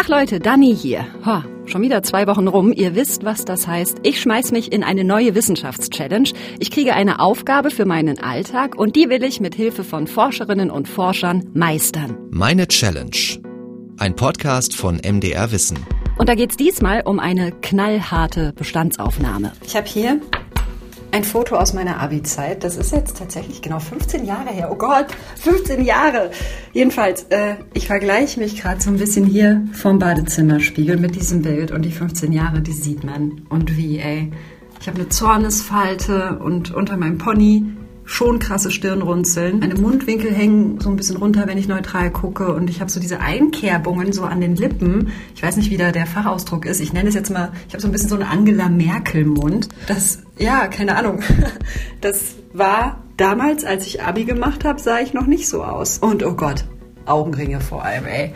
Tag Leute, Dani hier. Ho, schon wieder zwei Wochen rum. Ihr wisst, was das heißt. Ich schmeiß mich in eine neue Wissenschaftschallenge. Ich kriege eine Aufgabe für meinen Alltag und die will ich mit Hilfe von Forscherinnen und Forschern meistern. Meine Challenge. Ein Podcast von MDR Wissen. Und da geht's diesmal um eine knallharte Bestandsaufnahme. Ich habe hier ein Foto aus meiner Abi-Zeit. Das ist jetzt tatsächlich genau 15 Jahre her. Oh Gott, 15 Jahre. Jedenfalls, äh, ich vergleiche mich gerade so ein bisschen hier vom Badezimmerspiegel mit diesem Bild und die 15 Jahre, die sieht man. Und wie, ey. Ich habe eine Zornesfalte und unter meinem Pony schon krasse Stirnrunzeln. Meine Mundwinkel hängen so ein bisschen runter, wenn ich neutral gucke. Und ich habe so diese Einkerbungen so an den Lippen. Ich weiß nicht, wie da der Fachausdruck ist. Ich nenne es jetzt mal, ich habe so ein bisschen so einen Angela Merkel-Mund. Das, ja, keine Ahnung. Das war damals, als ich Abi gemacht habe, sah ich noch nicht so aus. Und oh Gott, Augenringe vor allem, ey.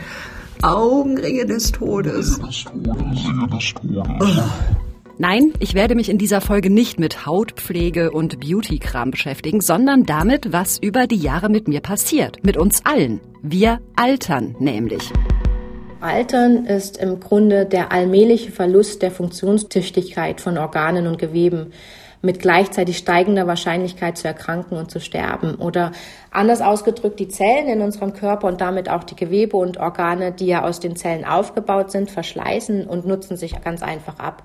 Augenringe des Todes. Augenringe des Todes. Nein, ich werde mich in dieser Folge nicht mit Hautpflege und Beautykram beschäftigen, sondern damit, was über die Jahre mit mir passiert. Mit uns allen. Wir altern nämlich. Altern ist im Grunde der allmähliche Verlust der Funktionstüchtigkeit von Organen und Geweben mit gleichzeitig steigender Wahrscheinlichkeit zu erkranken und zu sterben. Oder anders ausgedrückt, die Zellen in unserem Körper und damit auch die Gewebe und Organe, die ja aus den Zellen aufgebaut sind, verschleißen und nutzen sich ganz einfach ab.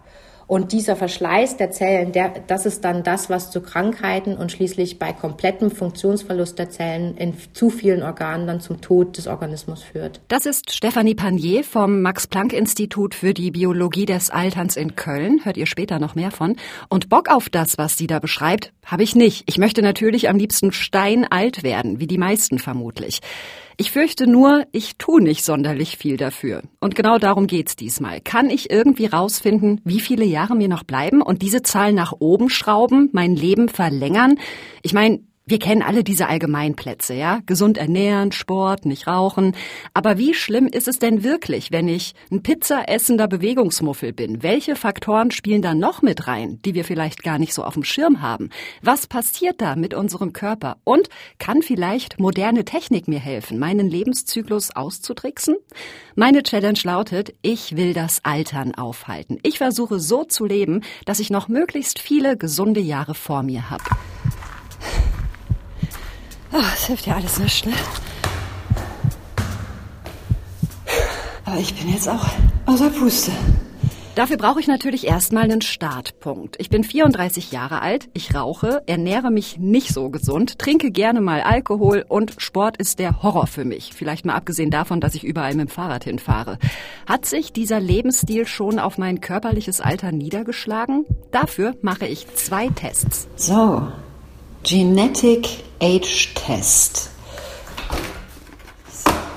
Und dieser Verschleiß der Zellen, der, das ist dann das, was zu Krankheiten und schließlich bei komplettem Funktionsverlust der Zellen in zu vielen Organen dann zum Tod des Organismus führt. Das ist Stefanie Panier vom Max-Planck-Institut für die Biologie des Alterns in Köln. Hört ihr später noch mehr von. Und Bock auf das, was sie da beschreibt, habe ich nicht. Ich möchte natürlich am liebsten steinalt werden, wie die meisten vermutlich. Ich fürchte nur, ich tue nicht sonderlich viel dafür. Und genau darum geht's diesmal. Kann ich irgendwie rausfinden, wie viele Jahre mir noch bleiben und diese Zahl nach oben schrauben, mein Leben verlängern? Ich meine, wir kennen alle diese Allgemeinplätze, ja? Gesund ernähren, Sport, nicht rauchen. Aber wie schlimm ist es denn wirklich, wenn ich ein pizzaessender Bewegungsmuffel bin? Welche Faktoren spielen da noch mit rein, die wir vielleicht gar nicht so auf dem Schirm haben? Was passiert da mit unserem Körper? Und kann vielleicht moderne Technik mir helfen, meinen Lebenszyklus auszutricksen? Meine Challenge lautet, ich will das Altern aufhalten. Ich versuche so zu leben, dass ich noch möglichst viele gesunde Jahre vor mir habe. Oh, das hilft ja alles nicht, ne? Aber ich bin jetzt auch außer Puste. Dafür brauche ich natürlich erstmal einen Startpunkt. Ich bin 34 Jahre alt, ich rauche, ernähre mich nicht so gesund, trinke gerne mal Alkohol und Sport ist der Horror für mich. Vielleicht mal abgesehen davon, dass ich überall mit dem Fahrrad hinfahre. Hat sich dieser Lebensstil schon auf mein körperliches Alter niedergeschlagen? Dafür mache ich zwei Tests. So, Genetic Age Test.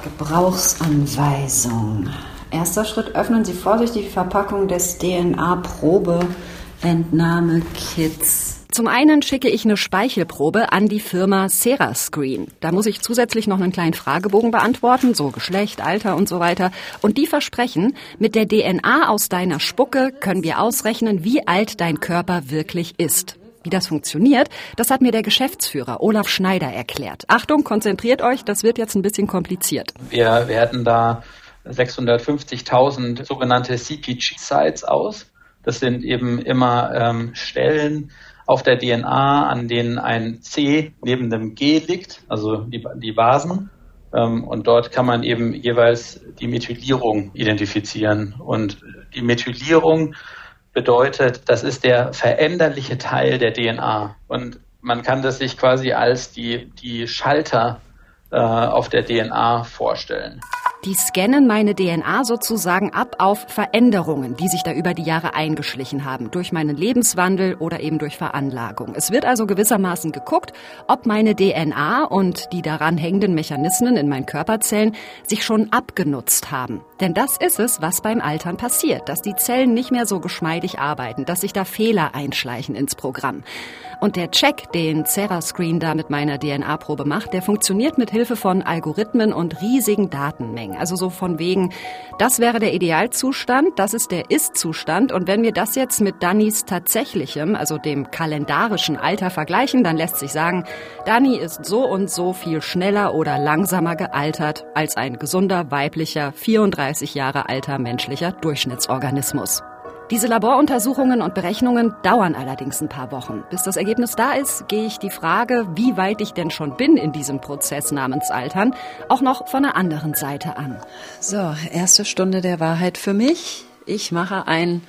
Gebrauchsanweisung. Erster Schritt, öffnen Sie vorsichtig die Verpackung des DNA-Probeentnahmekits. Zum einen schicke ich eine Speichelprobe an die Firma Serascreen. Da muss ich zusätzlich noch einen kleinen Fragebogen beantworten, so Geschlecht, Alter und so weiter. Und die versprechen, mit der DNA aus deiner Spucke können wir ausrechnen, wie alt dein Körper wirklich ist. Wie das funktioniert, das hat mir der Geschäftsführer Olaf Schneider erklärt. Achtung, konzentriert euch, das wird jetzt ein bisschen kompliziert. Wir werten da 650.000 sogenannte CPG-Sites aus. Das sind eben immer ähm, Stellen auf der DNA, an denen ein C neben dem G liegt, also die, die Basen. Ähm, und dort kann man eben jeweils die Methylierung identifizieren. Und die Methylierung bedeutet, das ist der veränderliche Teil der DNA. Und man kann das sich quasi als die, die Schalter äh, auf der DNA vorstellen. Die scannen meine DNA sozusagen ab auf Veränderungen, die sich da über die Jahre eingeschlichen haben, durch meinen Lebenswandel oder eben durch Veranlagung. Es wird also gewissermaßen geguckt, ob meine DNA und die daran hängenden Mechanismen in meinen Körperzellen sich schon abgenutzt haben. Denn das ist es, was beim Altern passiert, dass die Zellen nicht mehr so geschmeidig arbeiten, dass sich da Fehler einschleichen ins Programm. Und der Check, den Serascreen da mit meiner DNA-Probe macht, der funktioniert mit Hilfe von Algorithmen und riesigen Datenmengen. Also so von wegen, das wäre der Idealzustand, das ist der Ist-Zustand. Und wenn wir das jetzt mit Dannys tatsächlichem, also dem kalendarischen Alter vergleichen, dann lässt sich sagen, Danny ist so und so viel schneller oder langsamer gealtert als ein gesunder weiblicher 34 35 Jahre alter menschlicher Durchschnittsorganismus. Diese Laboruntersuchungen und Berechnungen dauern allerdings ein paar Wochen. Bis das Ergebnis da ist, gehe ich die Frage, wie weit ich denn schon bin in diesem Prozess namens Altern, auch noch von der anderen Seite an. So, erste Stunde der Wahrheit für mich. Ich mache ein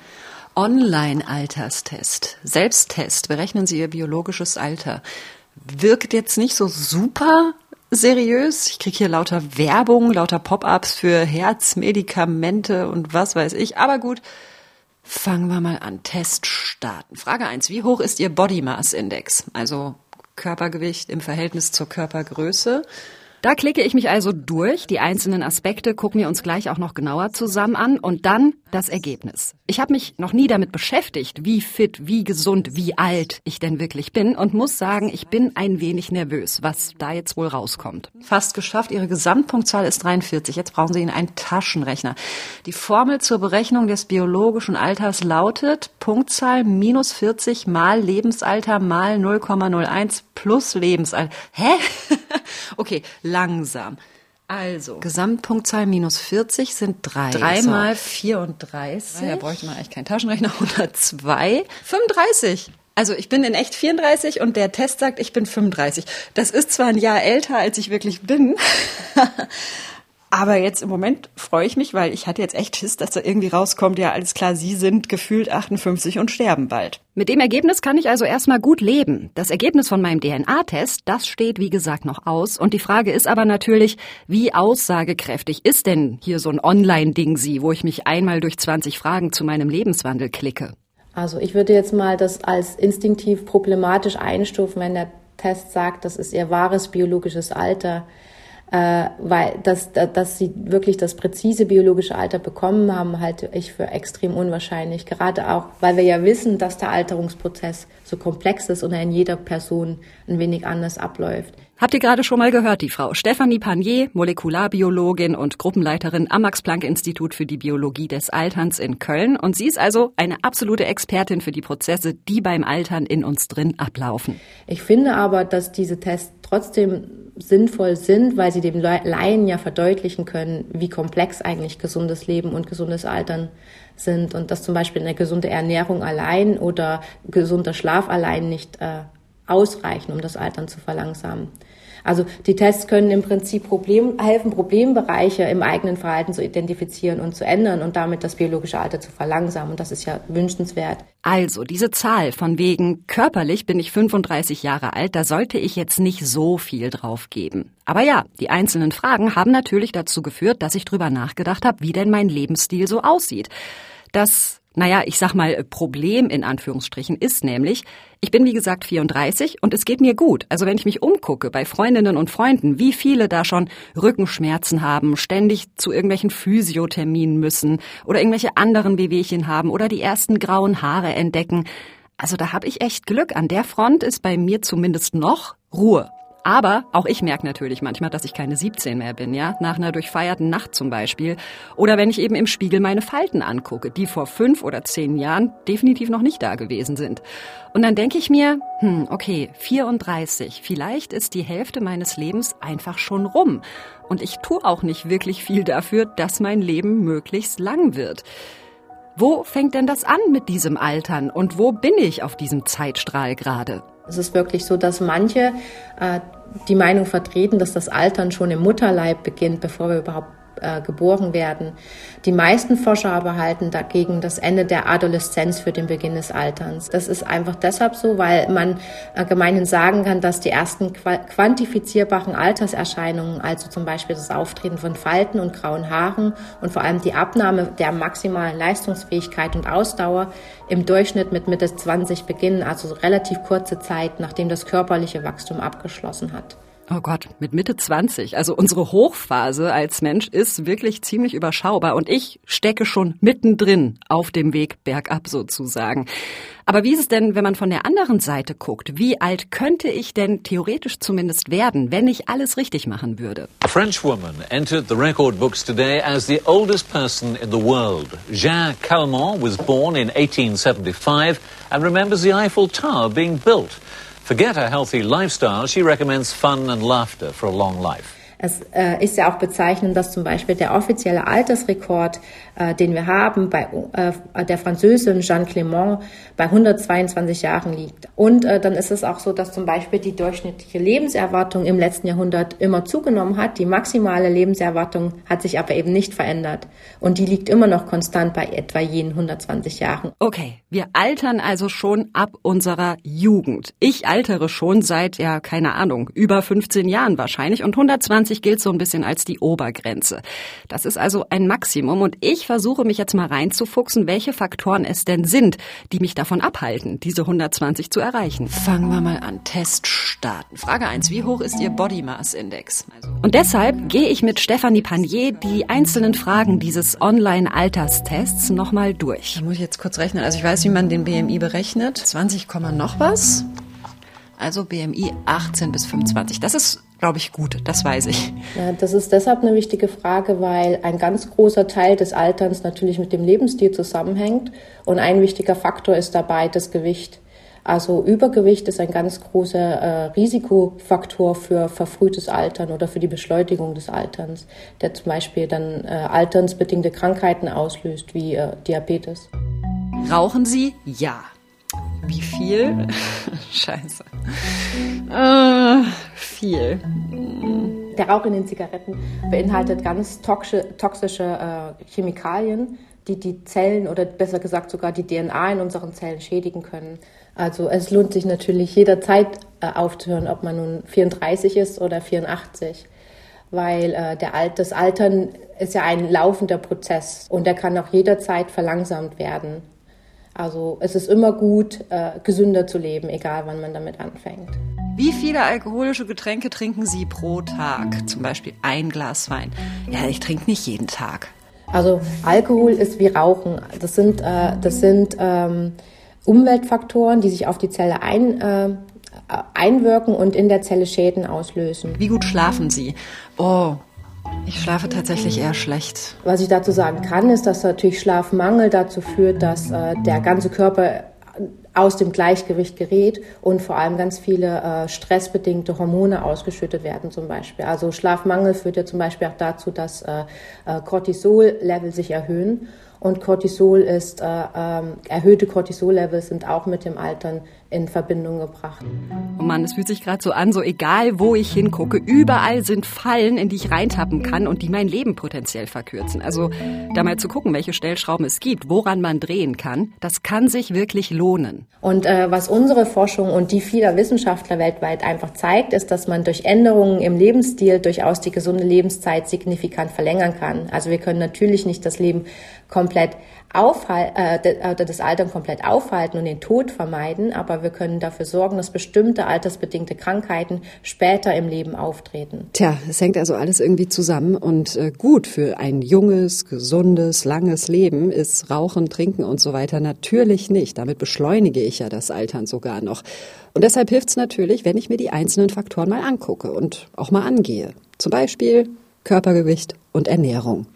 Online-Alterstest. Selbsttest. Berechnen Sie Ihr biologisches Alter. Wirkt jetzt nicht so super seriös. Ich kriege hier lauter Werbung, lauter Pop-ups für Herzmedikamente und was weiß ich. Aber gut, Fangen wir mal an. Test starten. Frage eins: Wie hoch ist Ihr Body Mass Index? Also Körpergewicht im Verhältnis zur Körpergröße. Da klicke ich mich also durch. Die einzelnen Aspekte gucken wir uns gleich auch noch genauer zusammen an. Und dann das Ergebnis. Ich habe mich noch nie damit beschäftigt, wie fit, wie gesund, wie alt ich denn wirklich bin und muss sagen, ich bin ein wenig nervös, was da jetzt wohl rauskommt. Fast geschafft. Ihre Gesamtpunktzahl ist 43. Jetzt brauchen Sie einen Taschenrechner. Die Formel zur Berechnung des biologischen Alters lautet Punktzahl minus 40 mal Lebensalter mal 0,01 plus Lebensalter. Hä? okay, langsam. Also. Gesamtpunktzahl minus 40 sind drei. Drei so. mal 34. Ja, da bräuchte man eigentlich keinen Taschenrechner. 102. 35. Also ich bin in echt 34 und der Test sagt, ich bin 35. Das ist zwar ein Jahr älter, als ich wirklich bin. Aber jetzt im Moment freue ich mich, weil ich hatte jetzt echt Schiss, dass da irgendwie rauskommt, ja, alles klar, Sie sind gefühlt 58 und sterben bald. Mit dem Ergebnis kann ich also erstmal gut leben. Das Ergebnis von meinem DNA-Test, das steht wie gesagt noch aus. Und die Frage ist aber natürlich, wie aussagekräftig ist denn hier so ein Online-Ding Sie, wo ich mich einmal durch 20 Fragen zu meinem Lebenswandel klicke? Also ich würde jetzt mal das als instinktiv problematisch einstufen, wenn der Test sagt, das ist Ihr wahres biologisches Alter äh, weil dass, dass sie wirklich das präzise biologische Alter bekommen haben, halte ich für extrem unwahrscheinlich. Gerade auch, weil wir ja wissen, dass der Alterungsprozess so komplex ist und er in jeder Person ein wenig anders abläuft. Habt ihr gerade schon mal gehört, die Frau Stephanie Panier, Molekularbiologin und Gruppenleiterin am Max-Planck-Institut für die Biologie des Alterns in Köln. Und sie ist also eine absolute Expertin für die Prozesse, die beim Altern in uns drin ablaufen. Ich finde aber, dass diese Tests trotzdem sinnvoll sind, weil sie dem Laien ja verdeutlichen können, wie komplex eigentlich gesundes Leben und gesundes Altern sind und dass zum Beispiel eine gesunde Ernährung allein oder gesunder Schlaf allein nicht äh, ausreichen, um das Altern zu verlangsamen. Also die Tests können im Prinzip Problem, helfen, Problembereiche im eigenen Verhalten zu identifizieren und zu ändern und damit das biologische Alter zu verlangsamen. Und das ist ja wünschenswert. Also diese Zahl von wegen körperlich bin ich 35 Jahre alt, da sollte ich jetzt nicht so viel drauf geben. Aber ja, die einzelnen Fragen haben natürlich dazu geführt, dass ich drüber nachgedacht habe, wie denn mein Lebensstil so aussieht. Das naja, ich sag mal, Problem in Anführungsstrichen ist nämlich, ich bin wie gesagt 34 und es geht mir gut. Also wenn ich mich umgucke bei Freundinnen und Freunden, wie viele da schon Rückenschmerzen haben, ständig zu irgendwelchen Physiotherminen müssen oder irgendwelche anderen Wehwehchen haben oder die ersten grauen Haare entdecken. Also da habe ich echt Glück. An der Front ist bei mir zumindest noch Ruhe. Aber auch ich merke natürlich manchmal, dass ich keine 17 mehr bin, ja, nach einer durchfeierten Nacht zum Beispiel. Oder wenn ich eben im Spiegel meine Falten angucke, die vor fünf oder zehn Jahren definitiv noch nicht da gewesen sind. Und dann denke ich mir, hm, okay, 34, vielleicht ist die Hälfte meines Lebens einfach schon rum. Und ich tue auch nicht wirklich viel dafür, dass mein Leben möglichst lang wird. Wo fängt denn das an mit diesem Altern und wo bin ich auf diesem Zeitstrahl gerade? Es ist wirklich so, dass manche äh, die Meinung vertreten, dass das Altern schon im Mutterleib beginnt, bevor wir überhaupt äh, geboren werden. Die meisten Forscher aber halten dagegen das Ende der Adoleszenz für den Beginn des Alterns. Das ist einfach deshalb so, weil man äh, gemeinhin sagen kann, dass die ersten quantifizierbaren Alterserscheinungen, also zum Beispiel das Auftreten von Falten und grauen Haaren und vor allem die Abnahme der maximalen Leistungsfähigkeit und Ausdauer im Durchschnitt mit Mitte 20 beginnen, also relativ kurze Zeit, nachdem das körperliche Wachstum abgeschlossen hat. Oh Gott, mit Mitte 20. Also unsere Hochphase als Mensch ist wirklich ziemlich überschaubar und ich stecke schon mittendrin auf dem Weg bergab sozusagen. Aber wie ist es denn, wenn man von der anderen Seite guckt? Wie alt könnte ich denn theoretisch zumindest werden, wenn ich alles richtig machen würde? A French woman entered the record books today as the oldest person in the world. Jean Calment was born in 1875 and remembers the Eiffel Tower being built. Forget a healthy lifestyle. She recommends fun and laughter for a long life. Es äh, ist ja auch bezeichnend, dass zum Beispiel der offizielle Altersrekord, äh, den wir haben, bei äh, der Französin Jeanne Clément bei 122 Jahren liegt. Und äh, dann ist es auch so, dass zum Beispiel die durchschnittliche Lebenserwartung im letzten Jahrhundert immer zugenommen hat. Die maximale Lebenserwartung hat sich aber eben nicht verändert. Und die liegt immer noch konstant bei etwa jenen 120 Jahren. Okay, wir altern also schon ab unserer Jugend. Ich altere schon seit, ja, keine Ahnung, über 15 Jahren wahrscheinlich und 120 20 gilt so ein bisschen als die Obergrenze. Das ist also ein Maximum und ich versuche mich jetzt mal reinzufuchsen, welche Faktoren es denn sind, die mich davon abhalten, diese 120 zu erreichen. Fangen wir mal an. Test starten. Frage 1. Wie hoch ist Ihr Body Mass Index? Und deshalb gehe ich mit Stefanie Panier die einzelnen Fragen dieses Online-Alterstests nochmal durch. Da muss ich jetzt kurz rechnen. Also ich weiß, wie man den BMI berechnet. 20, noch was. Also BMI 18 bis 25. Das ist glaube ich, gut. Das weiß ich. Ja, das ist deshalb eine wichtige Frage, weil ein ganz großer Teil des Alterns natürlich mit dem Lebensstil zusammenhängt. Und ein wichtiger Faktor ist dabei das Gewicht. Also Übergewicht ist ein ganz großer äh, Risikofaktor für verfrühtes Altern oder für die Beschleunigung des Alterns, der zum Beispiel dann äh, alternsbedingte Krankheiten auslöst, wie äh, Diabetes. Rauchen Sie? Ja. Wie viel? Scheiße. Äh, viel. Der Rauch in den Zigaretten beinhaltet ganz toxische, toxische äh, Chemikalien, die die Zellen oder besser gesagt sogar die DNA in unseren Zellen schädigen können. Also es lohnt sich natürlich jederzeit äh, aufzuhören, ob man nun 34 ist oder 84 weil äh, der Alt, das Altern ist ja ein laufender Prozess und der kann auch jederzeit verlangsamt werden. Also es ist immer gut, äh, gesünder zu leben, egal wann man damit anfängt. Wie viele alkoholische Getränke trinken Sie pro Tag? Zum Beispiel ein Glas Wein. Ja, ich trinke nicht jeden Tag. Also Alkohol ist wie Rauchen. Das sind, äh, das sind ähm, Umweltfaktoren, die sich auf die Zelle ein, äh, einwirken und in der Zelle Schäden auslösen. Wie gut schlafen Sie? Oh, ich schlafe tatsächlich eher schlecht. Was ich dazu sagen kann, ist, dass natürlich Schlafmangel dazu führt, dass äh, der ganze Körper aus dem Gleichgewicht gerät und vor allem ganz viele äh, stressbedingte Hormone ausgeschüttet werden zum Beispiel. Also Schlafmangel führt ja zum Beispiel auch dazu, dass äh, äh Cortisol-Level sich erhöhen und Cortisol ist, äh, ähm, erhöhte Cortisol-Levels sind auch mit dem Altern in Verbindung gebracht. Oh Mann, es fühlt sich gerade so an, so egal wo ich hingucke, überall sind Fallen, in die ich reintappen kann und die mein Leben potenziell verkürzen. Also da mal zu gucken, welche Stellschrauben es gibt, woran man drehen kann, das kann sich wirklich lohnen. Und äh, was unsere Forschung und die vieler Wissenschaftler weltweit einfach zeigt, ist, dass man durch Änderungen im Lebensstil durchaus die gesunde Lebenszeit signifikant verlängern kann. Also wir können natürlich nicht das Leben komplett aufhalten, äh, das Altern komplett aufhalten und den Tod vermeiden, aber wir können dafür sorgen, dass bestimmte altersbedingte Krankheiten später im Leben auftreten. Tja, es hängt also alles irgendwie zusammen und äh, gut für ein junges, gesundes, langes Leben ist Rauchen, Trinken und so weiter natürlich nicht. Damit beschleunige ich ja das Altern sogar noch. Und deshalb hilft es natürlich, wenn ich mir die einzelnen Faktoren mal angucke und auch mal angehe. Zum Beispiel Körpergewicht und Ernährung.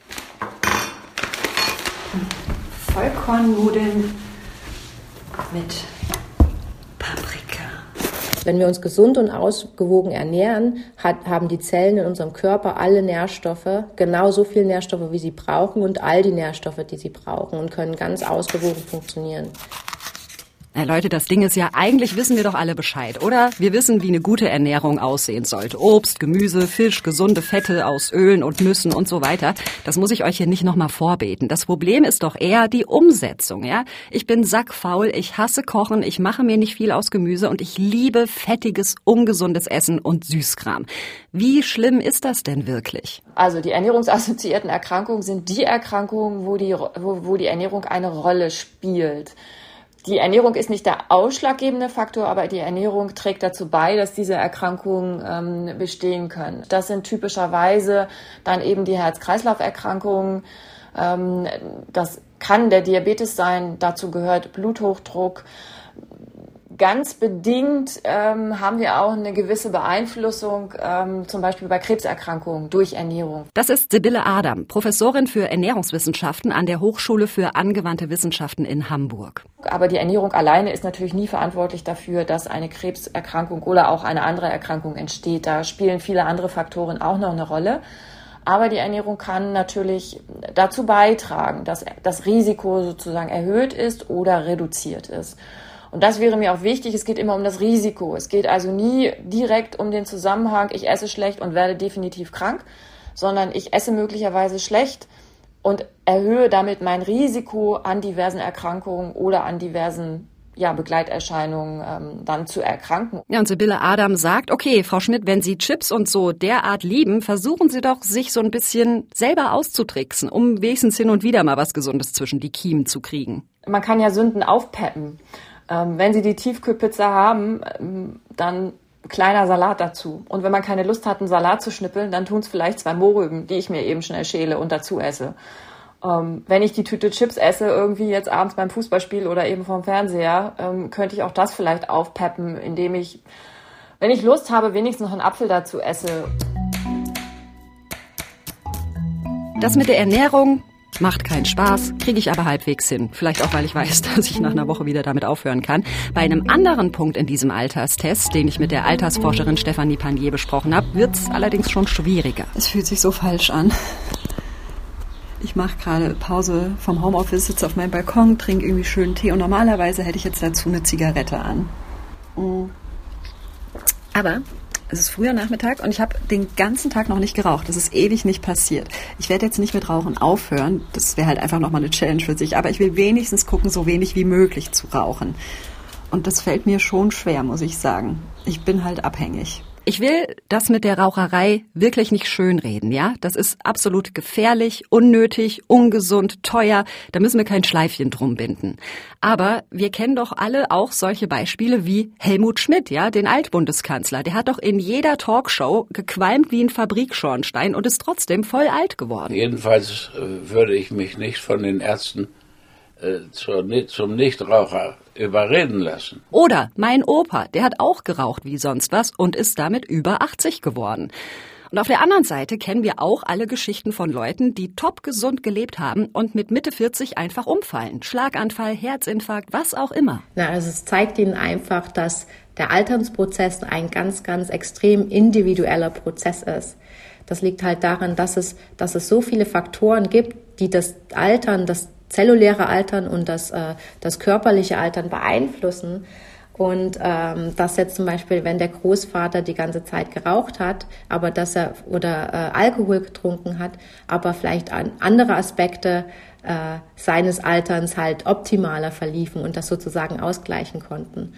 Vollkornnudeln mit Paprika. Wenn wir uns gesund und ausgewogen ernähren, hat, haben die Zellen in unserem Körper alle Nährstoffe, genauso viel Nährstoffe, wie sie brauchen und all die Nährstoffe, die sie brauchen und können ganz ausgewogen funktionieren. Na Leute, das Ding ist ja, eigentlich wissen wir doch alle Bescheid, oder? Wir wissen, wie eine gute Ernährung aussehen sollte. Obst, Gemüse, Fisch, gesunde Fette aus Ölen und Nüssen und so weiter. Das muss ich euch hier nicht nochmal vorbeten. Das Problem ist doch eher die Umsetzung, ja? Ich bin sackfaul, ich hasse Kochen, ich mache mir nicht viel aus Gemüse und ich liebe fettiges, ungesundes Essen und Süßkram. Wie schlimm ist das denn wirklich? Also die ernährungsassoziierten Erkrankungen sind die Erkrankungen, wo die, wo, wo die Ernährung eine Rolle spielt die Ernährung ist nicht der ausschlaggebende Faktor, aber die Ernährung trägt dazu bei, dass diese Erkrankungen ähm, bestehen können. Das sind typischerweise dann eben die Herz-Kreislauf-Erkrankungen. Ähm, das kann der Diabetes sein, dazu gehört Bluthochdruck. Ganz bedingt ähm, haben wir auch eine gewisse Beeinflussung, ähm, zum Beispiel bei Krebserkrankungen durch Ernährung. Das ist Sibylle Adam, Professorin für Ernährungswissenschaften an der Hochschule für angewandte Wissenschaften in Hamburg. Aber die Ernährung alleine ist natürlich nie verantwortlich dafür, dass eine Krebserkrankung oder auch eine andere Erkrankung entsteht. Da spielen viele andere Faktoren auch noch eine Rolle. Aber die Ernährung kann natürlich dazu beitragen, dass das Risiko sozusagen erhöht ist oder reduziert ist. Und das wäre mir auch wichtig. Es geht immer um das Risiko. Es geht also nie direkt um den Zusammenhang, ich esse schlecht und werde definitiv krank, sondern ich esse möglicherweise schlecht und erhöhe damit mein Risiko an diversen Erkrankungen oder an diversen ja, Begleiterscheinungen ähm, dann zu erkranken. Ja, und Sibylle Adam sagt, okay, Frau Schmidt, wenn Sie Chips und so derart lieben, versuchen Sie doch, sich so ein bisschen selber auszutricksen, um wenigstens hin und wieder mal was Gesundes zwischen die Kiemen zu kriegen. Man kann ja Sünden aufpeppen. Ähm, wenn Sie die Tiefkühlpizza haben, ähm, dann kleiner Salat dazu. Und wenn man keine Lust hat, einen Salat zu schnippeln, dann tun es vielleicht zwei Mohrrüben, die ich mir eben schnell schäle und dazu esse. Ähm, wenn ich die Tüte Chips esse, irgendwie jetzt abends beim Fußballspiel oder eben vom Fernseher, ähm, könnte ich auch das vielleicht aufpeppen, indem ich, wenn ich Lust habe, wenigstens noch einen Apfel dazu esse. Das mit der Ernährung Macht keinen Spaß, kriege ich aber halbwegs hin. Vielleicht auch, weil ich weiß, dass ich nach einer Woche wieder damit aufhören kann. Bei einem anderen Punkt in diesem Alterstest, den ich mit der Altersforscherin Stefanie Panier besprochen habe, wird's allerdings schon schwieriger. Es fühlt sich so falsch an. Ich mache gerade Pause vom Homeoffice, sitze auf meinem Balkon, trinke irgendwie schönen Tee und normalerweise hätte ich jetzt dazu eine Zigarette an. Aber es ist früher Nachmittag und ich habe den ganzen Tag noch nicht geraucht. Das ist ewig nicht passiert. Ich werde jetzt nicht mit Rauchen aufhören. Das wäre halt einfach nochmal eine Challenge für sich. Aber ich will wenigstens gucken, so wenig wie möglich zu rauchen. Und das fällt mir schon schwer, muss ich sagen. Ich bin halt abhängig. Ich will das mit der Raucherei wirklich nicht schönreden, ja? Das ist absolut gefährlich, unnötig, ungesund, teuer. Da müssen wir kein Schleifchen drum binden. Aber wir kennen doch alle auch solche Beispiele wie Helmut Schmidt, ja, den Altbundeskanzler. Der hat doch in jeder Talkshow gequalmt wie ein Fabrikschornstein und ist trotzdem voll alt geworden. Jedenfalls äh, würde ich mich nicht von den Ärzten äh, zum Nichtraucher überreden lassen. Oder mein Opa, der hat auch geraucht wie sonst was und ist damit über 80 geworden. Und auf der anderen Seite kennen wir auch alle Geschichten von Leuten, die top gesund gelebt haben und mit Mitte 40 einfach umfallen. Schlaganfall, Herzinfarkt, was auch immer. Na, also es zeigt ihnen einfach, dass der Alternsprozess ein ganz, ganz extrem individueller Prozess ist. Das liegt halt daran, dass es, dass es so viele Faktoren gibt, die das Altern, das zelluläre Altern und das, äh, das körperliche Altern beeinflussen. Und ähm, dass jetzt zum Beispiel, wenn der Großvater die ganze Zeit geraucht hat, aber dass er oder äh, Alkohol getrunken hat, aber vielleicht an andere Aspekte äh, seines Alterns halt optimaler verliefen und das sozusagen ausgleichen konnten.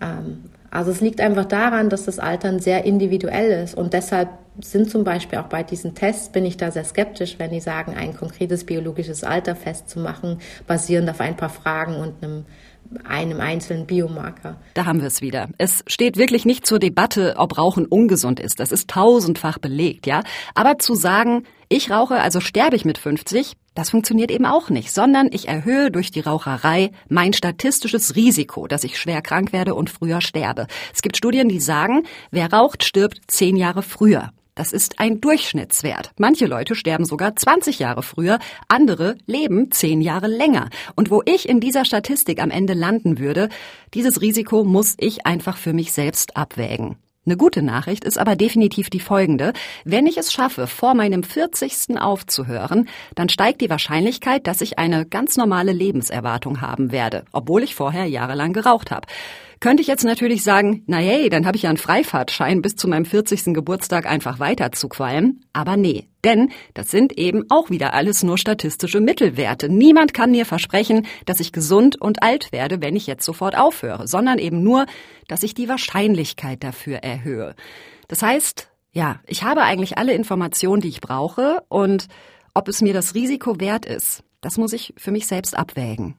Ähm, also es liegt einfach daran, dass das Altern sehr individuell ist und deshalb sind zum Beispiel auch bei diesen Tests, bin ich da sehr skeptisch, wenn die sagen, ein konkretes biologisches Alter festzumachen, basierend auf ein paar Fragen und einem einem einzelnen Biomarker. Da haben wir es wieder. Es steht wirklich nicht zur Debatte, ob Rauchen ungesund ist. Das ist tausendfach belegt, ja. Aber zu sagen, ich rauche, also sterbe ich mit 50, das funktioniert eben auch nicht, sondern ich erhöhe durch die Raucherei mein statistisches Risiko, dass ich schwer krank werde und früher sterbe. Es gibt Studien, die sagen, wer raucht, stirbt zehn Jahre früher. Das ist ein Durchschnittswert. Manche Leute sterben sogar 20 Jahre früher, andere leben 10 Jahre länger. Und wo ich in dieser Statistik am Ende landen würde, dieses Risiko muss ich einfach für mich selbst abwägen. Eine gute Nachricht ist aber definitiv die folgende. Wenn ich es schaffe, vor meinem 40. aufzuhören, dann steigt die Wahrscheinlichkeit, dass ich eine ganz normale Lebenserwartung haben werde, obwohl ich vorher jahrelang geraucht habe. Könnte ich jetzt natürlich sagen, na hey, dann habe ich ja einen Freifahrtschein bis zu meinem 40. Geburtstag einfach weiter zu qualmen. Aber nee, denn das sind eben auch wieder alles nur statistische Mittelwerte. Niemand kann mir versprechen, dass ich gesund und alt werde, wenn ich jetzt sofort aufhöre, sondern eben nur, dass ich die Wahrscheinlichkeit dafür erhöhe. Das heißt, ja, ich habe eigentlich alle Informationen, die ich brauche und ob es mir das Risiko wert ist, das muss ich für mich selbst abwägen.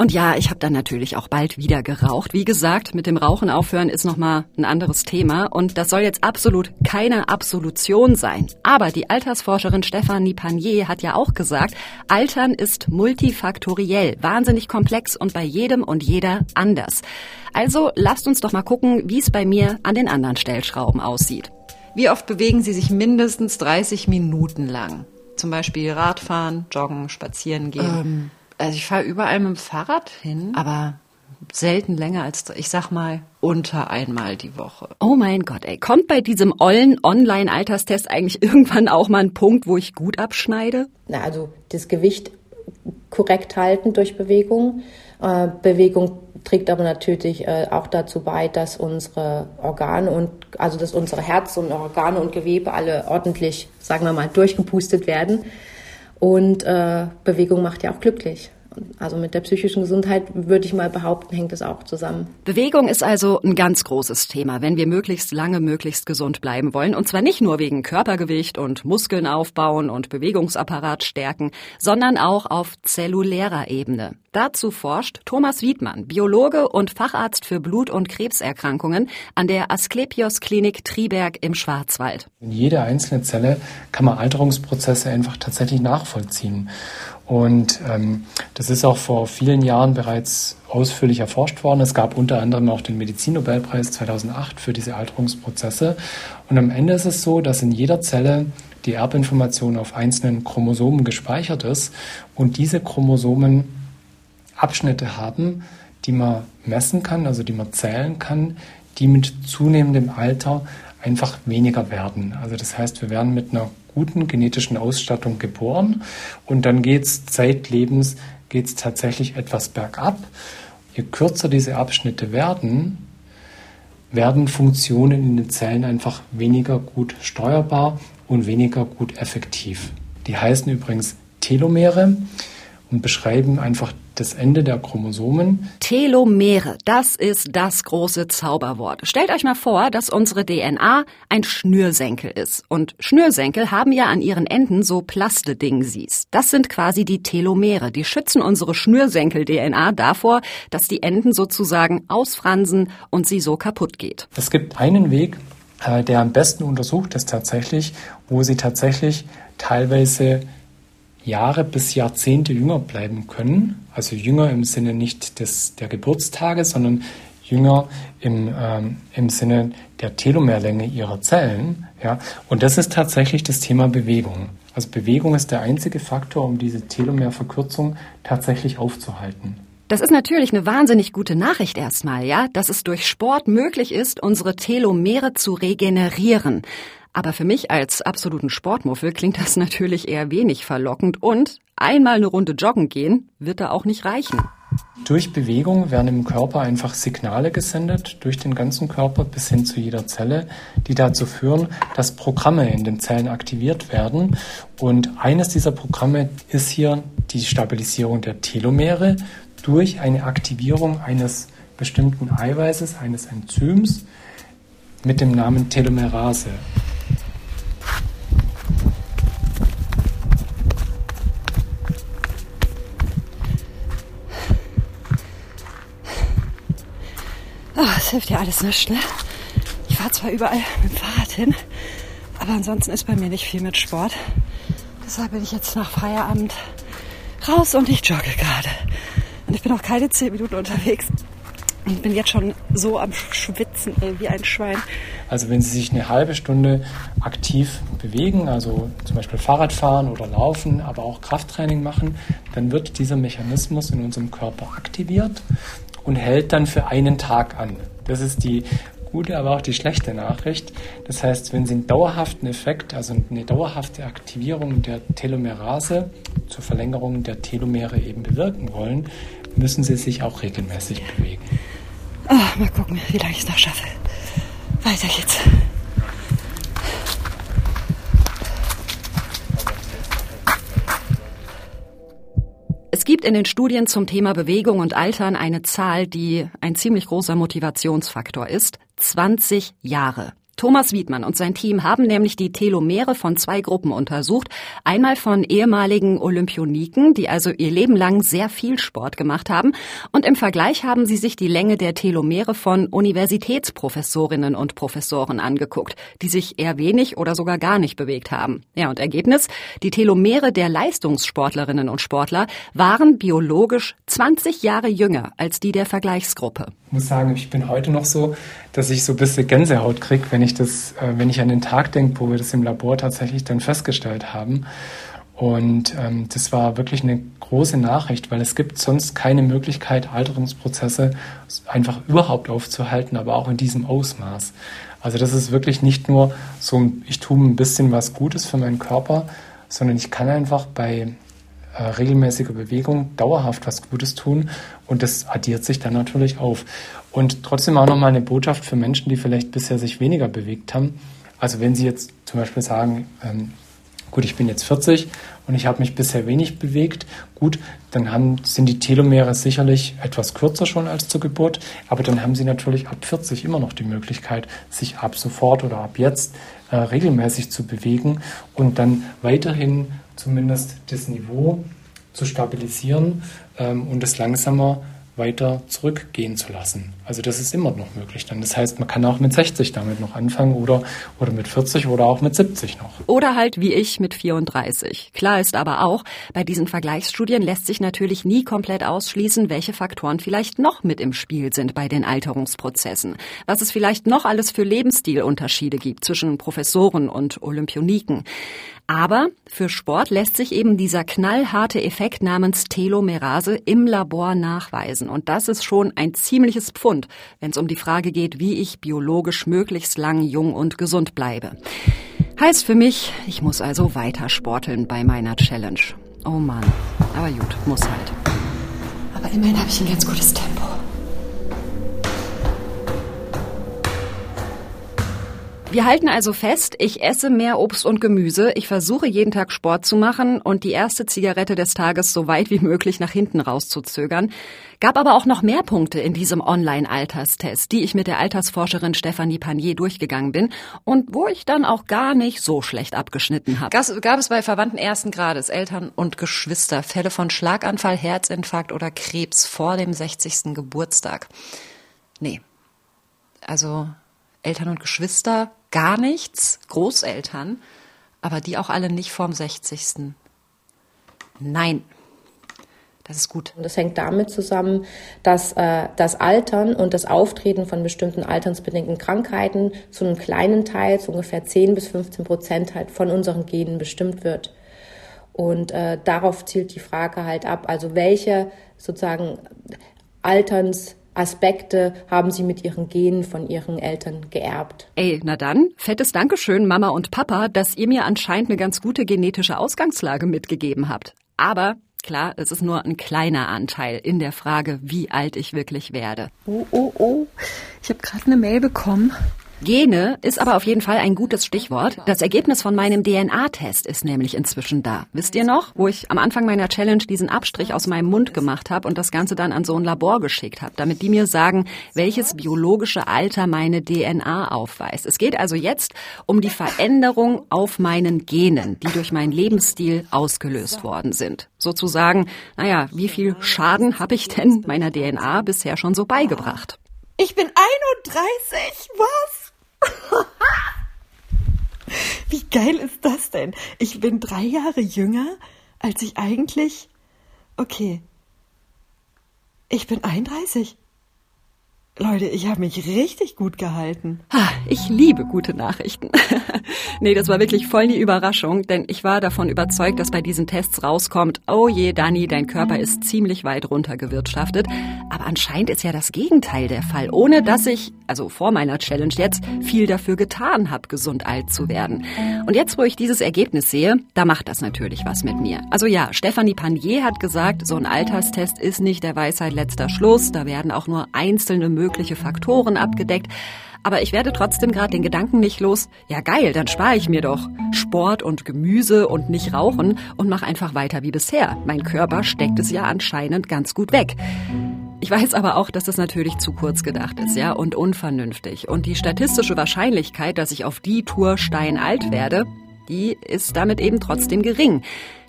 Und ja, ich habe dann natürlich auch bald wieder geraucht. Wie gesagt, mit dem Rauchen aufhören ist nochmal ein anderes Thema und das soll jetzt absolut keine Absolution sein. Aber die Altersforscherin Stefanie Panier hat ja auch gesagt, Altern ist multifaktoriell, wahnsinnig komplex und bei jedem und jeder anders. Also lasst uns doch mal gucken, wie es bei mir an den anderen Stellschrauben aussieht. Wie oft bewegen Sie sich mindestens 30 Minuten lang? Zum Beispiel Radfahren, Joggen, Spazieren gehen? Ähm also ich fahre überall mit dem Fahrrad hin, aber selten länger als, ich sag mal, unter einmal die Woche. Oh mein Gott, ey, kommt bei diesem ollen Online-Alterstest eigentlich irgendwann auch mal ein Punkt, wo ich gut abschneide? Na, also das Gewicht korrekt halten durch Bewegung. Äh, Bewegung trägt aber natürlich äh, auch dazu bei, dass unsere Organe und also dass unsere Herz und Organe und Gewebe alle ordentlich, sagen wir mal, durchgepustet werden. Und äh, Bewegung macht ja auch glücklich. Also mit der psychischen Gesundheit würde ich mal behaupten, hängt es auch zusammen. Bewegung ist also ein ganz großes Thema, wenn wir möglichst lange, möglichst gesund bleiben wollen. Und zwar nicht nur wegen Körpergewicht und Muskeln aufbauen und Bewegungsapparat stärken, sondern auch auf zellulärer Ebene. Dazu forscht Thomas Wiedmann, Biologe und Facharzt für Blut- und Krebserkrankungen an der Asklepios Klinik Triberg im Schwarzwald. In jeder einzelne Zelle kann man Alterungsprozesse einfach tatsächlich nachvollziehen. Und ähm, das ist auch vor vielen Jahren bereits ausführlich erforscht worden. Es gab unter anderem auch den Medizinnobelpreis 2008 für diese Alterungsprozesse. Und am Ende ist es so, dass in jeder Zelle die Erbinformation auf einzelnen Chromosomen gespeichert ist und diese Chromosomen Abschnitte haben, die man messen kann, also die man zählen kann, die mit zunehmendem Alter einfach weniger werden. Also das heißt, wir werden mit einer guten genetischen Ausstattung geboren und dann geht es zeitlebens geht's tatsächlich etwas bergab. Je kürzer diese Abschnitte werden, werden Funktionen in den Zellen einfach weniger gut steuerbar und weniger gut effektiv. Die heißen übrigens Telomere und beschreiben einfach das Ende der Chromosomen. Telomere, das ist das große Zauberwort. Stellt euch mal vor, dass unsere DNA ein Schnürsenkel ist. Und Schnürsenkel haben ja an ihren Enden so Plastedingsies. Das sind quasi die Telomere. Die schützen unsere Schnürsenkel-DNA davor, dass die Enden sozusagen ausfransen und sie so kaputt geht. Es gibt einen Weg, äh, der am besten untersucht ist tatsächlich, wo sie tatsächlich teilweise Jahre bis Jahrzehnte jünger bleiben können. Also jünger im Sinne nicht des, der Geburtstage, sondern jünger im, ähm, im Sinne der Telomerlänge ihrer Zellen. Ja? Und das ist tatsächlich das Thema Bewegung. Also Bewegung ist der einzige Faktor, um diese Telomerverkürzung tatsächlich aufzuhalten. Das ist natürlich eine wahnsinnig gute Nachricht erstmal, ja, dass es durch Sport möglich ist, unsere Telomere zu regenerieren. Aber für mich als absoluten Sportmuffel klingt das natürlich eher wenig verlockend und einmal eine Runde joggen gehen wird da auch nicht reichen. Durch Bewegung werden im Körper einfach Signale gesendet, durch den ganzen Körper bis hin zu jeder Zelle, die dazu führen, dass Programme in den Zellen aktiviert werden. Und eines dieser Programme ist hier die Stabilisierung der Telomere durch eine Aktivierung eines bestimmten Eiweißes, eines Enzyms mit dem Namen Telomerase. Es hilft ja alles nicht, ne? Ich fahre zwar überall mit dem Fahrrad hin, aber ansonsten ist bei mir nicht viel mit Sport. Deshalb bin ich jetzt nach Feierabend raus und ich jogge gerade. Und ich bin auch keine zehn Minuten unterwegs. Ich bin jetzt schon so am Schwitzen, ey, wie ein Schwein. Also wenn Sie sich eine halbe Stunde aktiv bewegen, also zum Beispiel Fahrrad fahren oder laufen, aber auch Krafttraining machen, dann wird dieser Mechanismus in unserem Körper aktiviert und hält dann für einen Tag an. Das ist die gute, aber auch die schlechte Nachricht. Das heißt, wenn Sie einen dauerhaften Effekt, also eine dauerhafte Aktivierung der Telomerase zur Verlängerung der Telomere eben bewirken wollen, müssen Sie sich auch regelmäßig bewegen. Oh, mal gucken, wie lange ich es noch schaffe. Weiter geht's. Gibt in den Studien zum Thema Bewegung und Altern eine Zahl, die ein ziemlich großer Motivationsfaktor ist. 20 Jahre. Thomas Wiedmann und sein Team haben nämlich die Telomere von zwei Gruppen untersucht. Einmal von ehemaligen Olympioniken, die also ihr Leben lang sehr viel Sport gemacht haben. Und im Vergleich haben sie sich die Länge der Telomere von Universitätsprofessorinnen und Professoren angeguckt, die sich eher wenig oder sogar gar nicht bewegt haben. Ja, und Ergebnis? Die Telomere der Leistungssportlerinnen und Sportler waren biologisch 20 Jahre jünger als die der Vergleichsgruppe. Ich muss sagen, ich bin heute noch so, dass ich so ein bisschen Gänsehaut kriege, wenn ich das, äh, wenn ich an den Tag denke, wo wir das im Labor tatsächlich dann festgestellt haben. Und ähm, das war wirklich eine große Nachricht, weil es gibt sonst keine Möglichkeit, Alterungsprozesse einfach überhaupt aufzuhalten, aber auch in diesem Ausmaß. Also das ist wirklich nicht nur so, ich tue ein bisschen was Gutes für meinen Körper, sondern ich kann einfach bei äh, regelmäßiger Bewegung dauerhaft was Gutes tun und das addiert sich dann natürlich auf. Und trotzdem auch nochmal eine Botschaft für Menschen, die vielleicht bisher sich weniger bewegt haben. Also wenn Sie jetzt zum Beispiel sagen, ähm, gut, ich bin jetzt 40 und ich habe mich bisher wenig bewegt, gut, dann haben, sind die Telomere sicherlich etwas kürzer schon als zur Geburt, aber dann haben Sie natürlich ab 40 immer noch die Möglichkeit, sich ab sofort oder ab jetzt äh, regelmäßig zu bewegen und dann weiterhin zumindest das Niveau zu stabilisieren ähm, und es langsamer weiter zurückgehen zu lassen. Also das ist immer noch möglich dann. Das heißt, man kann auch mit 60 damit noch anfangen oder, oder mit 40 oder auch mit 70 noch. Oder halt wie ich mit 34. Klar ist aber auch, bei diesen Vergleichsstudien lässt sich natürlich nie komplett ausschließen, welche Faktoren vielleicht noch mit im Spiel sind bei den Alterungsprozessen. Was es vielleicht noch alles für Lebensstilunterschiede gibt zwischen Professoren und Olympioniken. Aber für Sport lässt sich eben dieser knallharte Effekt namens Telomerase im Labor nachweisen. Und das ist schon ein ziemliches Pfund, wenn es um die Frage geht, wie ich biologisch möglichst lang jung und gesund bleibe. Heißt für mich, ich muss also weiter sporteln bei meiner Challenge. Oh Mann, aber gut, muss halt. Aber immerhin habe ich ein ganz gutes Tempo. Wir halten also fest, ich esse mehr Obst und Gemüse, ich versuche jeden Tag Sport zu machen und die erste Zigarette des Tages so weit wie möglich nach hinten rauszuzögern. Gab aber auch noch mehr Punkte in diesem Online-Alterstest, die ich mit der Altersforscherin Stephanie Panier durchgegangen bin und wo ich dann auch gar nicht so schlecht abgeschnitten habe. Gab es bei Verwandten ersten Grades, Eltern und Geschwister Fälle von Schlaganfall, Herzinfarkt oder Krebs vor dem 60. Geburtstag? Nee. Also Eltern und Geschwister gar nichts, Großeltern, aber die auch alle nicht vorm 60. Nein. Das ist gut. Das hängt damit zusammen, dass äh, das Altern und das Auftreten von bestimmten alternsbedingten Krankheiten zu einem kleinen Teil, zu ungefähr 10 bis 15 Prozent halt von unseren Genen bestimmt wird. Und äh, darauf zielt die Frage halt ab, also welche sozusagen Alterns Aspekte haben sie mit ihren Genen von ihren Eltern geerbt. Ey, na dann, fettes Dankeschön, Mama und Papa, dass ihr mir anscheinend eine ganz gute genetische Ausgangslage mitgegeben habt. Aber klar, es ist nur ein kleiner Anteil in der Frage, wie alt ich wirklich werde. Oh, oh, oh. Ich habe gerade eine Mail bekommen. Gene ist aber auf jeden Fall ein gutes Stichwort. Das Ergebnis von meinem DNA-Test ist nämlich inzwischen da. Wisst ihr noch, wo ich am Anfang meiner Challenge diesen Abstrich aus meinem Mund gemacht habe und das Ganze dann an so ein Labor geschickt habe, damit die mir sagen, welches biologische Alter meine DNA aufweist. Es geht also jetzt um die Veränderung auf meinen Genen, die durch meinen Lebensstil ausgelöst worden sind. Sozusagen, naja, wie viel Schaden habe ich denn meiner DNA bisher schon so beigebracht? Ich bin 31, was? Wie geil ist das denn? Ich bin drei Jahre jünger, als ich eigentlich. Okay. Ich bin 31. Leute, ich habe mich richtig gut gehalten. Ich liebe gute Nachrichten. nee, das war wirklich voll die Überraschung, denn ich war davon überzeugt, dass bei diesen Tests rauskommt, oh je, Dani, dein Körper ist ziemlich weit runtergewirtschaftet. Aber anscheinend ist ja das Gegenteil der Fall, ohne dass ich, also vor meiner Challenge jetzt, viel dafür getan habe, gesund alt zu werden. Und jetzt, wo ich dieses Ergebnis sehe, da macht das natürlich was mit mir. Also ja, Stefanie Panier hat gesagt, so ein Alterstest ist nicht der Weisheit letzter Schluss, da werden auch nur einzelne Möglichkeiten mögliche Faktoren abgedeckt. Aber ich werde trotzdem gerade den Gedanken nicht los, ja geil, dann spare ich mir doch Sport und Gemüse und nicht rauchen und mache einfach weiter wie bisher. Mein Körper steckt es ja anscheinend ganz gut weg. Ich weiß aber auch, dass das natürlich zu kurz gedacht ist, ja, und unvernünftig. Und die statistische Wahrscheinlichkeit, dass ich auf die Tour steinalt werde, die ist damit eben trotzdem gering.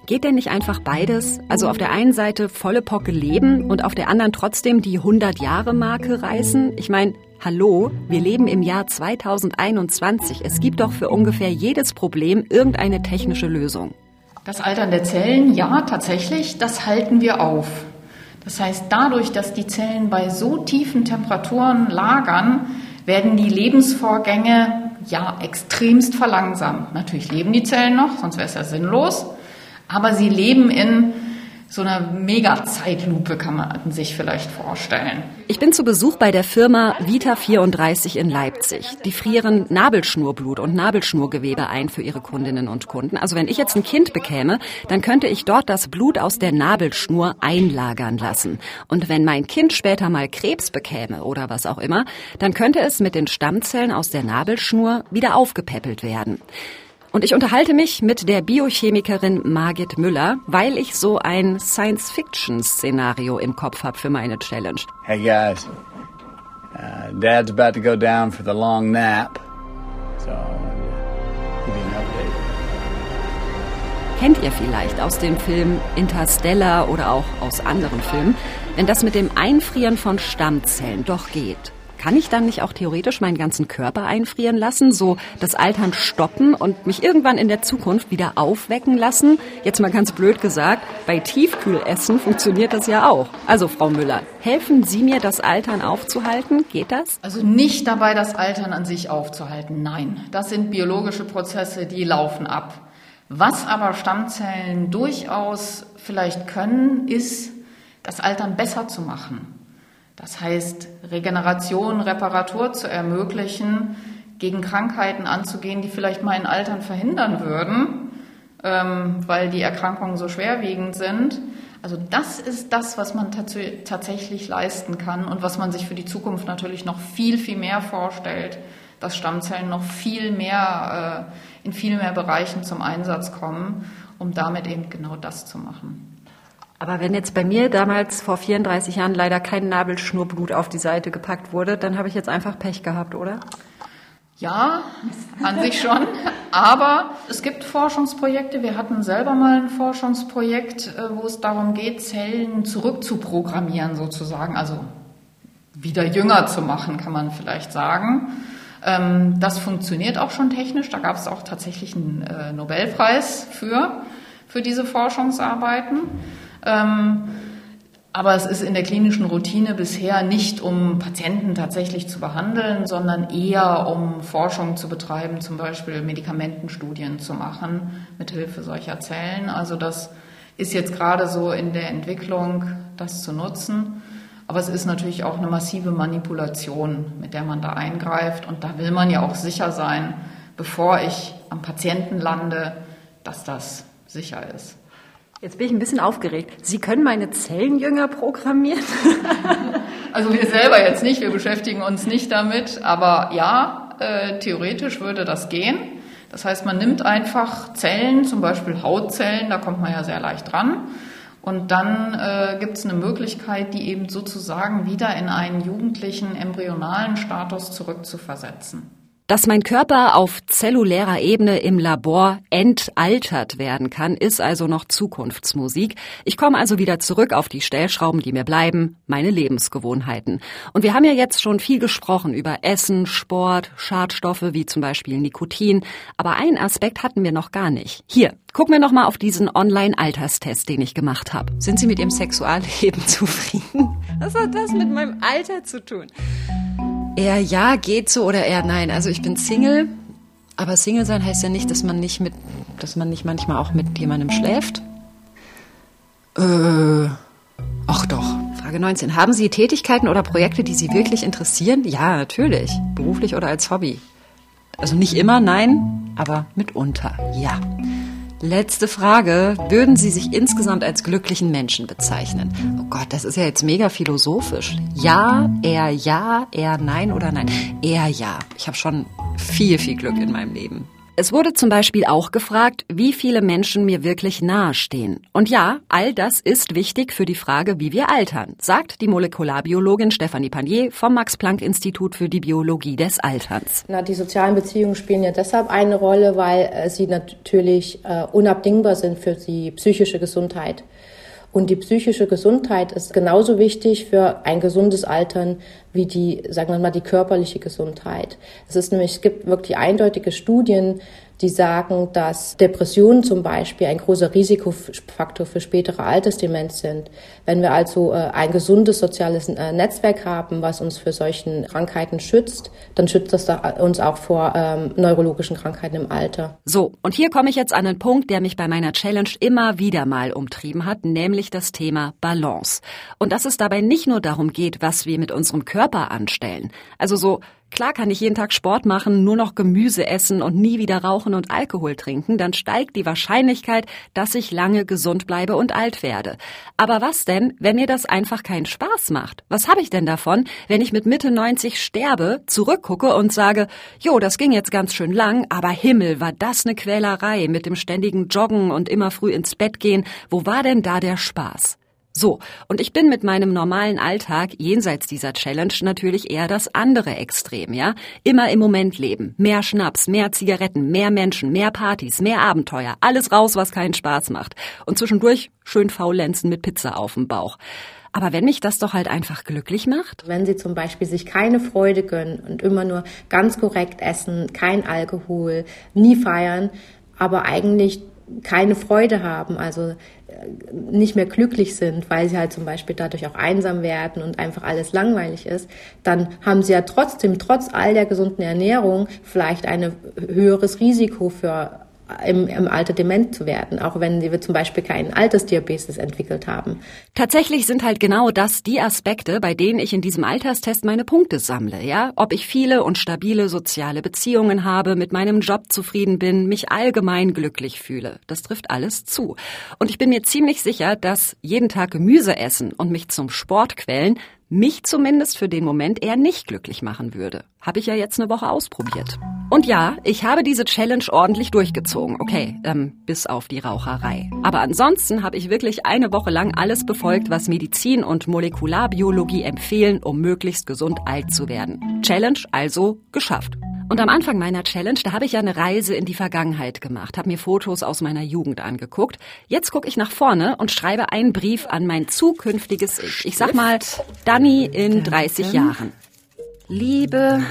Geht denn nicht einfach beides? Also auf der einen Seite volle Pocke leben und auf der anderen trotzdem die 100-Jahre-Marke reißen? Ich meine, hallo, wir leben im Jahr 2021. Es gibt doch für ungefähr jedes Problem irgendeine technische Lösung. Das Altern der Zellen, ja, tatsächlich, das halten wir auf. Das heißt, dadurch, dass die Zellen bei so tiefen Temperaturen lagern, werden die Lebensvorgänge ja extremst verlangsamt. Natürlich leben die Zellen noch, sonst wäre es ja sinnlos, aber sie leben in so einer Mega-Zeitlupe kann man sich vielleicht vorstellen. Ich bin zu Besuch bei der Firma Vita 34 in Leipzig. Die frieren Nabelschnurblut und Nabelschnurgewebe ein für ihre Kundinnen und Kunden. Also wenn ich jetzt ein Kind bekäme, dann könnte ich dort das Blut aus der Nabelschnur einlagern lassen. Und wenn mein Kind später mal Krebs bekäme oder was auch immer, dann könnte es mit den Stammzellen aus der Nabelschnur wieder aufgepäppelt werden. Und ich unterhalte mich mit der Biochemikerin Margit Müller, weil ich so ein Science-Fiction-Szenario im Kopf habe für meine Challenge. Hey guys, uh, Dad's about to go down for the long nap, so give you an update. Kennt ihr vielleicht aus dem Film Interstellar oder auch aus anderen Filmen, wenn das mit dem Einfrieren von Stammzellen doch geht? Kann ich dann nicht auch theoretisch meinen ganzen Körper einfrieren lassen, so das Altern stoppen und mich irgendwann in der Zukunft wieder aufwecken lassen? Jetzt mal ganz blöd gesagt, bei Tiefkühlessen funktioniert das ja auch. Also Frau Müller, helfen Sie mir, das Altern aufzuhalten? Geht das? Also nicht dabei, das Altern an sich aufzuhalten. Nein, das sind biologische Prozesse, die laufen ab. Was aber Stammzellen durchaus vielleicht können, ist, das Altern besser zu machen. Das heißt, Regeneration, Reparatur zu ermöglichen, gegen Krankheiten anzugehen, die vielleicht mal in Altern verhindern würden, ähm, weil die Erkrankungen so schwerwiegend sind. Also das ist das, was man tats tatsächlich leisten kann und was man sich für die Zukunft natürlich noch viel, viel mehr vorstellt, dass Stammzellen noch viel mehr äh, in viel mehr Bereichen zum Einsatz kommen, um damit eben genau das zu machen. Aber wenn jetzt bei mir damals vor 34 Jahren leider kein Nabelschnurblut auf die Seite gepackt wurde, dann habe ich jetzt einfach Pech gehabt, oder? Ja, an sich schon. Aber es gibt Forschungsprojekte. Wir hatten selber mal ein Forschungsprojekt, äh, wo es darum geht, Zellen zurückzuprogrammieren sozusagen. Also wieder jünger zu machen, kann man vielleicht sagen. Ähm, das funktioniert auch schon technisch. Da gab es auch tatsächlich einen äh, Nobelpreis für, für diese Forschungsarbeiten. Ähm, aber es ist in der klinischen Routine bisher nicht, um Patienten tatsächlich zu behandeln, sondern eher um Forschung zu betreiben, zum Beispiel Medikamentenstudien zu machen mit Hilfe solcher Zellen. Also das ist jetzt gerade so in der Entwicklung, das zu nutzen. Aber es ist natürlich auch eine massive Manipulation, mit der man da eingreift. Und da will man ja auch sicher sein, bevor ich am Patienten lande, dass das sicher ist. Jetzt bin ich ein bisschen aufgeregt. Sie können meine Zellen jünger programmieren? also wir selber jetzt nicht, wir beschäftigen uns nicht damit, aber ja, äh, theoretisch würde das gehen. Das heißt, man nimmt einfach Zellen, zum Beispiel Hautzellen, da kommt man ja sehr leicht dran. Und dann äh, gibt es eine Möglichkeit, die eben sozusagen wieder in einen jugendlichen embryonalen Status zurückzuversetzen. Dass mein Körper auf zellulärer Ebene im Labor entaltert werden kann, ist also noch Zukunftsmusik. Ich komme also wieder zurück auf die Stellschrauben, die mir bleiben, meine Lebensgewohnheiten. Und wir haben ja jetzt schon viel gesprochen über Essen, Sport, Schadstoffe wie zum Beispiel Nikotin. Aber einen Aspekt hatten wir noch gar nicht. Hier, gucken wir noch mal auf diesen Online-Alterstest, den ich gemacht habe. Sind Sie mit Ihrem Sexualleben zufrieden? Was hat das mit meinem Alter zu tun? Eher ja, geht so oder eher nein. Also ich bin Single, aber Single sein heißt ja nicht, dass man nicht mit, dass man nicht manchmal auch mit jemandem schläft. Äh, ach doch. Frage 19. Haben Sie Tätigkeiten oder Projekte, die Sie wirklich interessieren? Ja, natürlich. Beruflich oder als Hobby. Also nicht immer, nein, aber mitunter, ja. Letzte Frage. Würden Sie sich insgesamt als glücklichen Menschen bezeichnen? Oh Gott, das ist ja jetzt mega philosophisch. Ja, eher ja, eher nein oder nein? Eher ja. Ich habe schon viel, viel Glück in meinem Leben. Es wurde zum Beispiel auch gefragt, wie viele Menschen mir wirklich nahestehen. Und ja, all das ist wichtig für die Frage, wie wir altern, sagt die Molekularbiologin Stefanie Panier vom Max-Planck-Institut für die Biologie des Alterns. Na, die sozialen Beziehungen spielen ja deshalb eine Rolle, weil äh, sie natürlich äh, unabdingbar sind für die psychische Gesundheit. Und die psychische Gesundheit ist genauso wichtig für ein gesundes Altern wie die, sagen wir mal, die körperliche Gesundheit. Es ist nämlich, es gibt wirklich eindeutige Studien, die sagen, dass Depressionen zum Beispiel ein großer Risikofaktor für spätere Altersdemenz sind. Wenn wir also äh, ein gesundes soziales äh, Netzwerk haben, was uns für solchen Krankheiten schützt, dann schützt das uns auch vor ähm, neurologischen Krankheiten im Alter. So, und hier komme ich jetzt an einen Punkt, der mich bei meiner Challenge immer wieder mal umtrieben hat, nämlich das Thema Balance. Und dass es dabei nicht nur darum geht, was wir mit unserem Körper anstellen. Also so Klar kann ich jeden Tag Sport machen, nur noch Gemüse essen und nie wieder rauchen und Alkohol trinken, dann steigt die Wahrscheinlichkeit, dass ich lange gesund bleibe und alt werde. Aber was denn, wenn mir das einfach keinen Spaß macht? Was habe ich denn davon, wenn ich mit Mitte 90 sterbe, zurückgucke und sage, jo, das ging jetzt ganz schön lang, aber Himmel, war das eine Quälerei mit dem ständigen Joggen und immer früh ins Bett gehen, wo war denn da der Spaß? So, und ich bin mit meinem normalen Alltag jenseits dieser Challenge natürlich eher das andere Extrem, ja? Immer im Moment leben. Mehr Schnaps, mehr Zigaretten, mehr Menschen, mehr Partys, mehr Abenteuer. Alles raus, was keinen Spaß macht. Und zwischendurch schön faulenzen mit Pizza auf dem Bauch. Aber wenn mich das doch halt einfach glücklich macht? Wenn Sie zum Beispiel sich keine Freude gönnen und immer nur ganz korrekt essen, kein Alkohol, nie feiern, aber eigentlich keine Freude haben, also nicht mehr glücklich sind, weil sie halt zum Beispiel dadurch auch einsam werden und einfach alles langweilig ist, dann haben sie ja trotzdem, trotz all der gesunden Ernährung, vielleicht ein höheres Risiko für im, im Alter dement zu werden, auch wenn sie zum Beispiel keinen Altersdiabetes entwickelt haben. Tatsächlich sind halt genau das die Aspekte, bei denen ich in diesem Alterstest meine Punkte sammle, ja? Ob ich viele und stabile soziale Beziehungen habe, mit meinem Job zufrieden bin, mich allgemein glücklich fühle. Das trifft alles zu. Und ich bin mir ziemlich sicher, dass jeden Tag Gemüse essen und mich zum Sport quälen mich zumindest für den Moment eher nicht glücklich machen würde. Habe ich ja jetzt eine Woche ausprobiert. Und ja, ich habe diese Challenge ordentlich durchgezogen. Okay, ähm, bis auf die Raucherei. Aber ansonsten habe ich wirklich eine Woche lang alles befolgt, was Medizin und Molekularbiologie empfehlen, um möglichst gesund alt zu werden. Challenge also geschafft. Und am Anfang meiner Challenge, da habe ich ja eine Reise in die Vergangenheit gemacht, habe mir Fotos aus meiner Jugend angeguckt. Jetzt gucke ich nach vorne und schreibe einen Brief an mein zukünftiges Ich. Ich sag mal, Danny in 30 Jahren. Liebe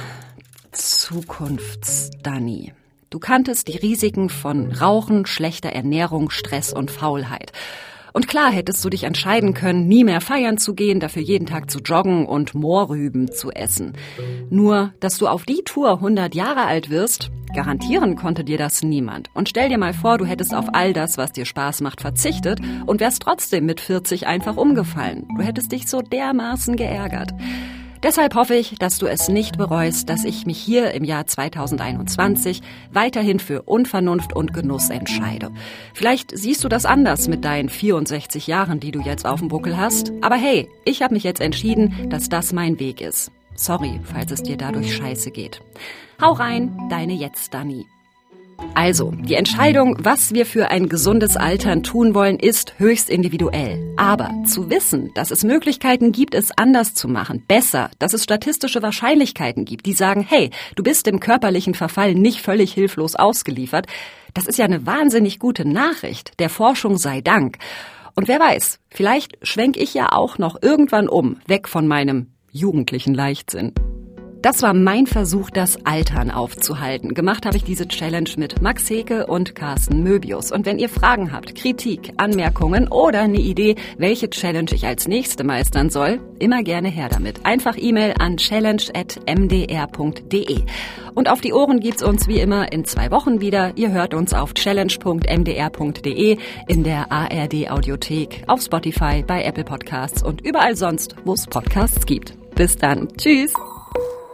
Zukunfts-Danny. Du kanntest die Risiken von Rauchen, schlechter Ernährung, Stress und Faulheit. Und klar hättest du dich entscheiden können, nie mehr feiern zu gehen, dafür jeden Tag zu joggen und Moorrüben zu essen. Nur, dass du auf die Tour 100 Jahre alt wirst, garantieren konnte dir das niemand. Und stell dir mal vor, du hättest auf all das, was dir Spaß macht, verzichtet und wärst trotzdem mit 40 einfach umgefallen. Du hättest dich so dermaßen geärgert. Deshalb hoffe ich, dass du es nicht bereust, dass ich mich hier im Jahr 2021 weiterhin für Unvernunft und Genuss entscheide. Vielleicht siehst du das anders mit deinen 64 Jahren, die du jetzt auf dem Buckel hast. Aber hey, ich habe mich jetzt entschieden, dass das mein Weg ist. Sorry, falls es dir dadurch scheiße geht. Hau rein, deine Jetzt, Dani. Also, die Entscheidung, was wir für ein gesundes Altern tun wollen, ist höchst individuell. Aber zu wissen, dass es Möglichkeiten gibt, es anders zu machen, besser, dass es statistische Wahrscheinlichkeiten gibt, die sagen, hey, du bist dem körperlichen Verfall nicht völlig hilflos ausgeliefert, das ist ja eine wahnsinnig gute Nachricht. Der Forschung sei Dank. Und wer weiß, vielleicht schwenk ich ja auch noch irgendwann um, weg von meinem jugendlichen Leichtsinn. Das war mein Versuch, das Altern aufzuhalten. Gemacht habe ich diese Challenge mit Max Heke und Carsten Möbius. Und wenn ihr Fragen habt, Kritik, Anmerkungen oder eine Idee, welche Challenge ich als nächste meistern soll, immer gerne her damit. Einfach E-Mail an challenge.mdr.de. Und auf die Ohren gibt's uns wie immer in zwei Wochen wieder. Ihr hört uns auf challenge.mdr.de, in der ARD Audiothek, auf Spotify, bei Apple Podcasts und überall sonst, wo es Podcasts gibt. Bis dann. Tschüss.